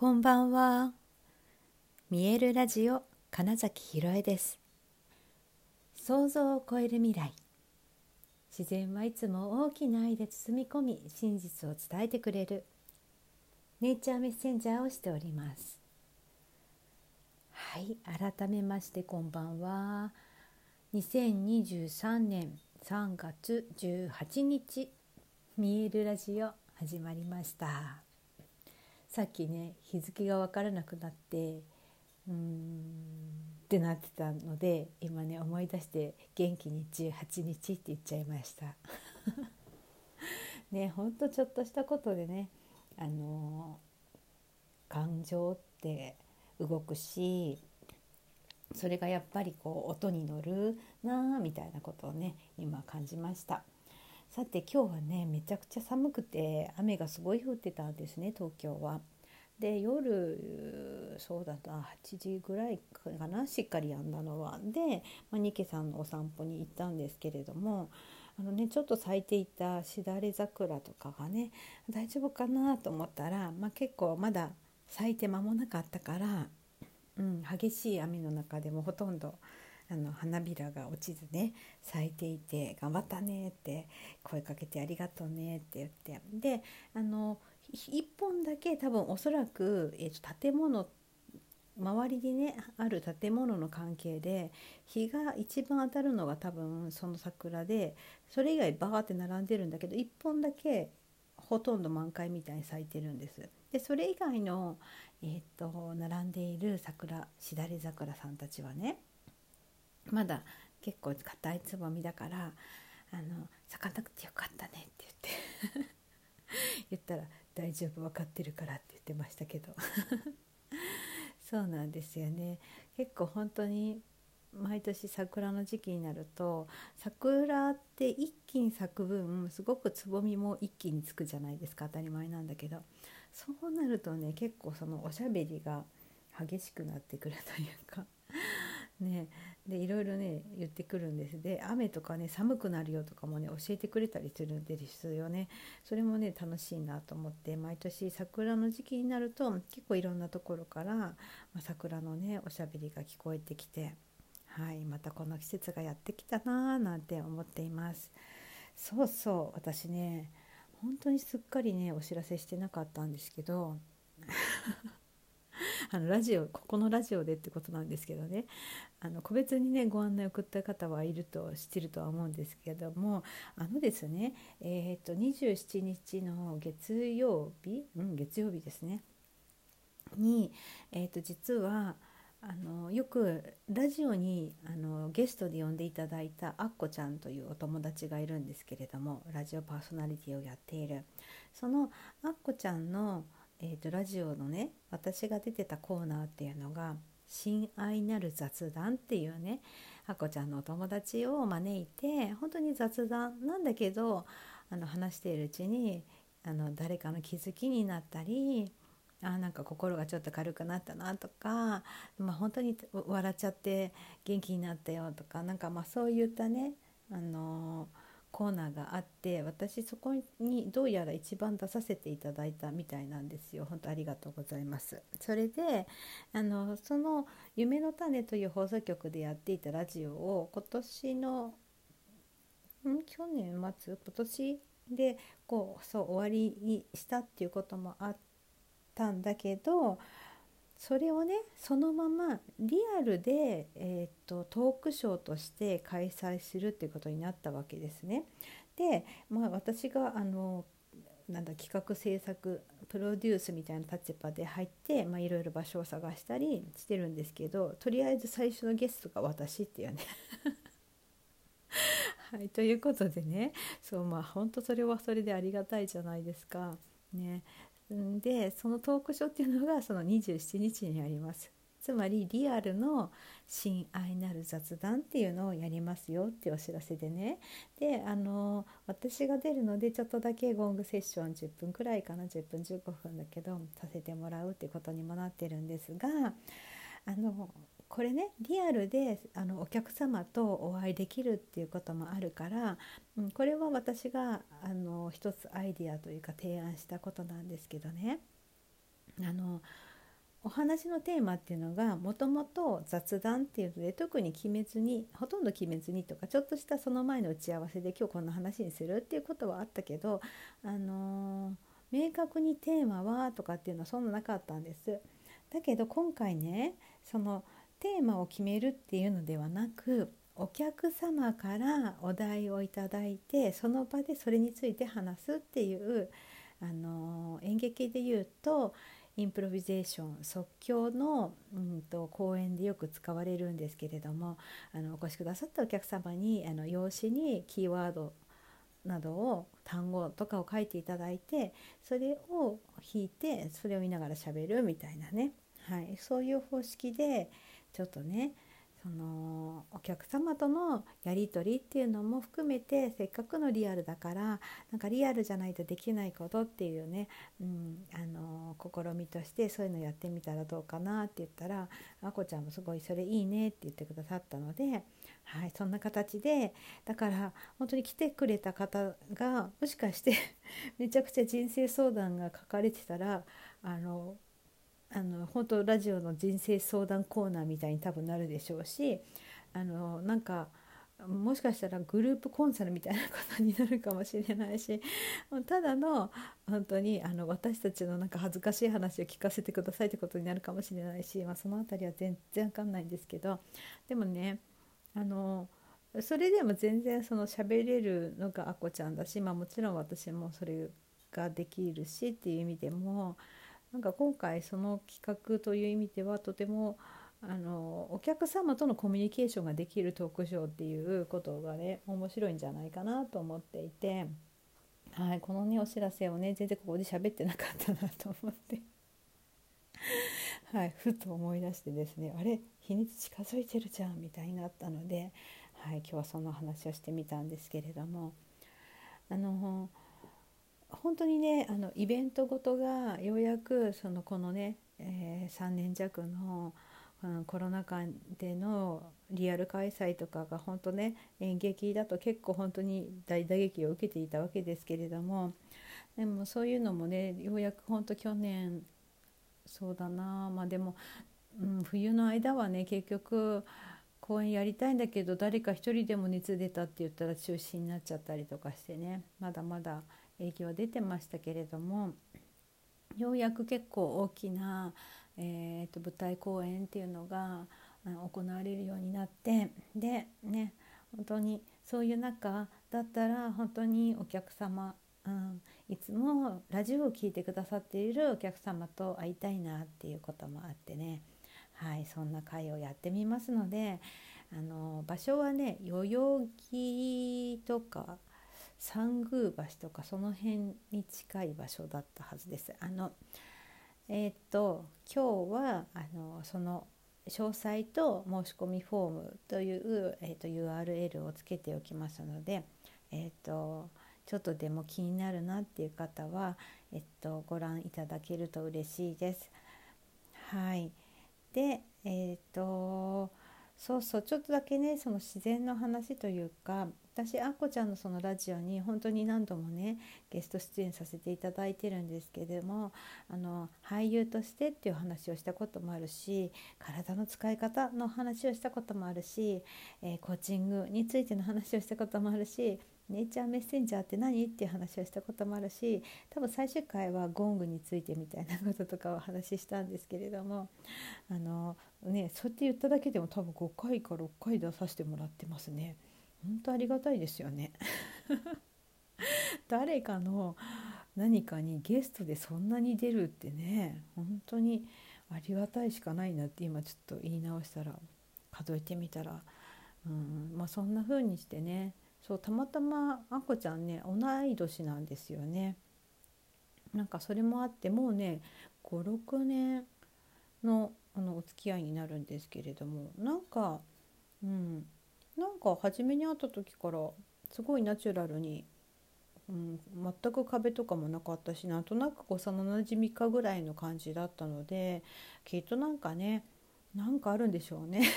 こんばんは。見えるラジオ金崎ひろえです。想像を超える未来。自然はいつも大きな愛で包み込み、真実を伝えてくれる。ネイチャーメッセンジャーをしております。はい、改めましてこんばんは。2023年3月18日、見えるラジオ始まりました。さっきね日付が分からなくなってうーんってなってたので今ね思い出して元気に18日って言っちゃいました。ねほんとちょっとしたことでねあの感情って動くしそれがやっぱりこう音に乗るなあみたいなことをね今感じました。さて今日はねめちゃくちゃ寒くて雨がすごい降ってたんですね東京は。で夜そうだった8時ぐらいかなしっかりやんだのは。で、まあ、ニケさんのお散歩に行ったんですけれどもあのねちょっと咲いていたしだれ桜とかがね大丈夫かなと思ったら、ま、結構まだ咲いて間もなかったから、うん、激しい雨の中でもほとんどあの花びらが落ちずね咲いていて「頑張ったね」って声かけて「ありがとうね」って言ってであの1本だけ多分おそらく、えー、と建物周りにねある建物の関係で日が一番当たるのが多分その桜でそれ以外バーって並んでるんだけど1本だけほとんど満開みたいに咲いてるんです。でそれ以外の、えーと並んでいる桜しだれ桜さんたちはねまだ結構硬いつぼみだからあの咲かなくてよかったねって言って 言ったら「大丈夫分かってるから」って言ってましたけど。そうなんですよね。結構本当に毎年桜の時期になると桜って一気に咲く分すごくつぼみも一気につくじゃないですか。当たり前なんだけど。そうなるとね結構そのおしゃべりが激しくなってくるというか。ね。でいろいろね言ってくるんです。で雨とかね寒くなるよとかもね教えてくれたりするんですよね。それもね楽しいなと思って毎年桜の時期になると結構いろんなところから、まあ、桜のねおしゃべりが聞こえてきてはいまたこの季節がやってきたなーなんて思っています。そうそう私ね本当にすっかりねお知らせしてなかったんですけどあのラジオここのラジオでってことなんですけどね。あの個別にねご案内を送った方はいると知ってるとは思うんですけどもあのですねえっ、と27日の月曜日、うん、月曜日ですね。に、えー、と実はあのよくラジオにあのゲストで呼んでいただいたあっこちゃんというお友達がいるんですけれどもラジオパーソナリティをやっている。そのあっこちゃんのえーと、ラジオのね私が出てたコーナーっていうのが「親愛なる雑談」っていうねあこちゃんのお友達を招いて本当に雑談なんだけどあの話しているうちにあの誰かの気づきになったりあなんか心がちょっと軽くなったなとか、まあ、本当に笑っちゃって元気になったよとかなんかまあそういったねあのーコーナーがあって私そこにどうやら一番出させていただいたみたいなんですよ。本当ありがとうございます。それであのその「夢の種」という放送局でやっていたラジオを今年のん？去年末？今年でこうそう終わりにしたっていうこともあったんだけどそれをねそのままリアルで、えーと、トークショーとして開催するっていうことになったわけですね。で、まあ、私があのなんだ企画制作プロデュースみたいな立場で入っていろいろ場所を探したりしてるんですけどとりあえず最初のゲストが私っていうね はい、ということでねそうまあ本当それはそれでありがたいじゃないですか。ね、でそのトークショーっていうのがその27日にあります。つまりリアルの親愛なる雑談っていうのをやりますよっていうお知らせでね。であの私が出るのでちょっとだけゴングセッション10分くらいかな10分15分だけどさせてもらうっていうことにもなってるんですがあのこれねリアルであのお客様とお会いできるっていうこともあるから、うん、これは私があの一つアイディアというか提案したことなんですけどねあのお話のテーマっていうのがもともと雑談っていうので特に決めずにほとんど決めずにとかちょっとしたその前の打ち合わせで今日こんな話にするっていうことはあったけど、あの、明確にテーマはとかっていうのはそんななかったんです。だけど今回ねそのテーマを決めるっていうのではなくお客様からお題をいただいてその場でそれについて話すっていう、あの、演劇で言うとインプロビゼーション即興の、うんと、講演でよく使われるんですけれどもあのお越しくださったお客様にあの用紙にキーワードなどを単語とかを書いていただいてそれを弾いてそれを見ながら喋るみたいなね、はい、そういう方式でちょっとねそのお客様とのやり取りっていうのも含めてせっかくのリアルだからなんかリアルじゃないとできないことっていうね、うん、あの試みとしてそういうのやってみたらどうかなって言ったらあこちゃんもすごいそれいいねって言ってくださったので、はい、そんな形でだから本当に来てくれた方がもしかして めちゃくちゃ人生相談が書かれてたらあのあの本当ラジオの人生相談コーナーみたいに多分なるでしょうしあのなんかもしかしたらグループコンサルみたいなことになるかもしれないしただの本当にあの私たちのなんか恥ずかしい話を聞かせてくださいってことになるかもしれないし、まあ、その辺りは全然わかんないんですけどでもねあのそれでも全然その喋れるのがあこちゃんだし、まあ、もちろん私もそれができるしっていう意味でもなんか今回その企画という意味ではとてもあのお客様とのコミュニケーションができるトークショーっていうことがね面白いんじゃないかなと思っていて、はい、このねお知らせをね全然ここで喋ってなかったなと思って。はい、ふと思い出してですねあれ日にち近づいてるじゃんみたいになったので、はい、今日はその話をしてみたんですけれどもあの本当にねあのイベントごとがようやくそのこのね、えー、3年弱の、うん、コロナ禍でのリアル開催とかが本当ね演劇だと結構本当に大打撃を受けていたわけですけれどもでもそういうのもねようやく本当去年そうだなまあでも、うん、冬の間はね結局公演やりたいんだけど誰か一人でも熱出たって言ったら中止になっちゃったりとかしてねまだまだ影響は出てましたけれどもようやく結構大きな、えーと、舞台公演っていうのが行われるようになってでね本当にそういう中だったら本当にお客様、うん、いつもラジオを聴いてくださっているお客様と会いたいなっていうこともあってねはいそんな会をやってみますのであの場所はね代々木とか三宮橋とかその辺に近い場所だったはずです。あのえー、っと今日はあのその詳細と申し込みフォームという、えー、と URL をつけておきますので、えー、とちょっとでも気になるなっていう方は、えっと、ご覧いただけると嬉しいです。はい、でえっ、とそうそうちょっとだけねその自然の話というか私あっこちゃんのそのラジオに本当に何度もねゲスト出演させていただいてるんですけれどもあの俳優としてっていう話をしたこともあるし体の使い方の話をしたこともあるし、えー、コーチングについての話をしたこともあるしネイチャーメッセンジャーって何？っていう話をしたこともあるし多分最終回はゴングについてみたいなこととかを話したんですけれどもあのねそうやって言っただけでも多分5回か6回出させてもらってますね。本当ありがたいですよね 誰かの何かにゲストでそんなに出るってね本当にありがたいしかないなって今ちょっと言い直したら数えてみたら、うんまあ、そんな風にしてねそうたまたまあこちゃんね同い年なんですよね。なんかそれもあってもうね56年のあのお付き合いになるんですけれどもなんかうんなんか初めに会った時からすごいナチュラルに、うん、全く壁とかもなかったしなんとなく幼なじみかぐらいの感じだったのできっとなんかねなんかあるんでしょうね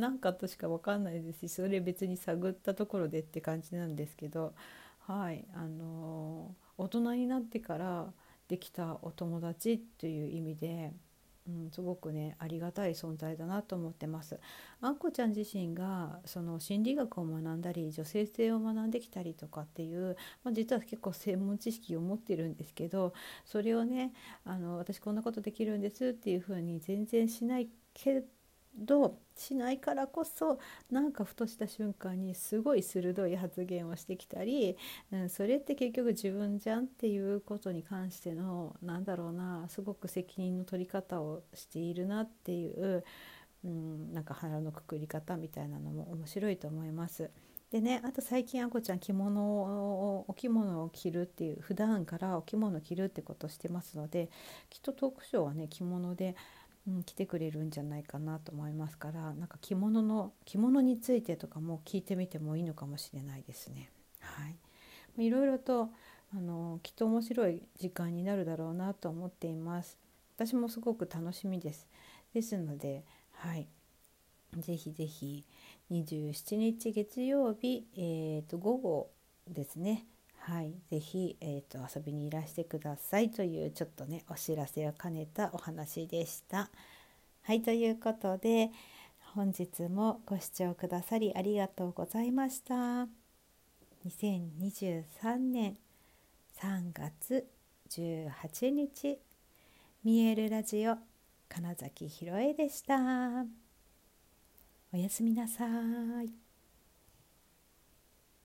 何かとしか分かんないですしそれ別に探ったところでって感じなんですけどはいあのー、大人になってからできたお友達という意味でうん、すごくねありがたい存在だなと思ってます。あんこちゃん自身がその心理学を学んだり女性性を学んできたりとかっていう、まあ、実は結構専門知識を持ってるんですけどそれをねあの私こんなことできるんですっていうふうに全然しないけどどしないからこそなんかふとした瞬間にすごい鋭い発言をしてきたり、うん、それって結局自分じゃんっていうことに関してのなんだろうなすごく責任の取り方をしているなっていう、うん、なんか腹のくくり方みたいなのも面白いと思います。でねあと最近あこちゃん着物をお着物を着るっていう普段からお着物を着るってことをしてますのできっとトークショーはね着物でうん、来てくれるんじゃないかなと思いますからなんか着物の着物についてとかも聞いてみてもいいのかもしれないですね。はい、いろいろとあのきっと面白い時間になるだろうなと思っています。私もすごく楽しみです。ですので、はい、ぜひぜひ27日月曜日、えー、と午後ですねはい、ぜひ、えーと、遊びにいらしてくださいというちょっとねお知らせを兼ねたお話でした。はいということで本日もご視聴くださりありがとうございました。2023年3月18日見えるラジオ金崎ひろえでした。おやすみなさい。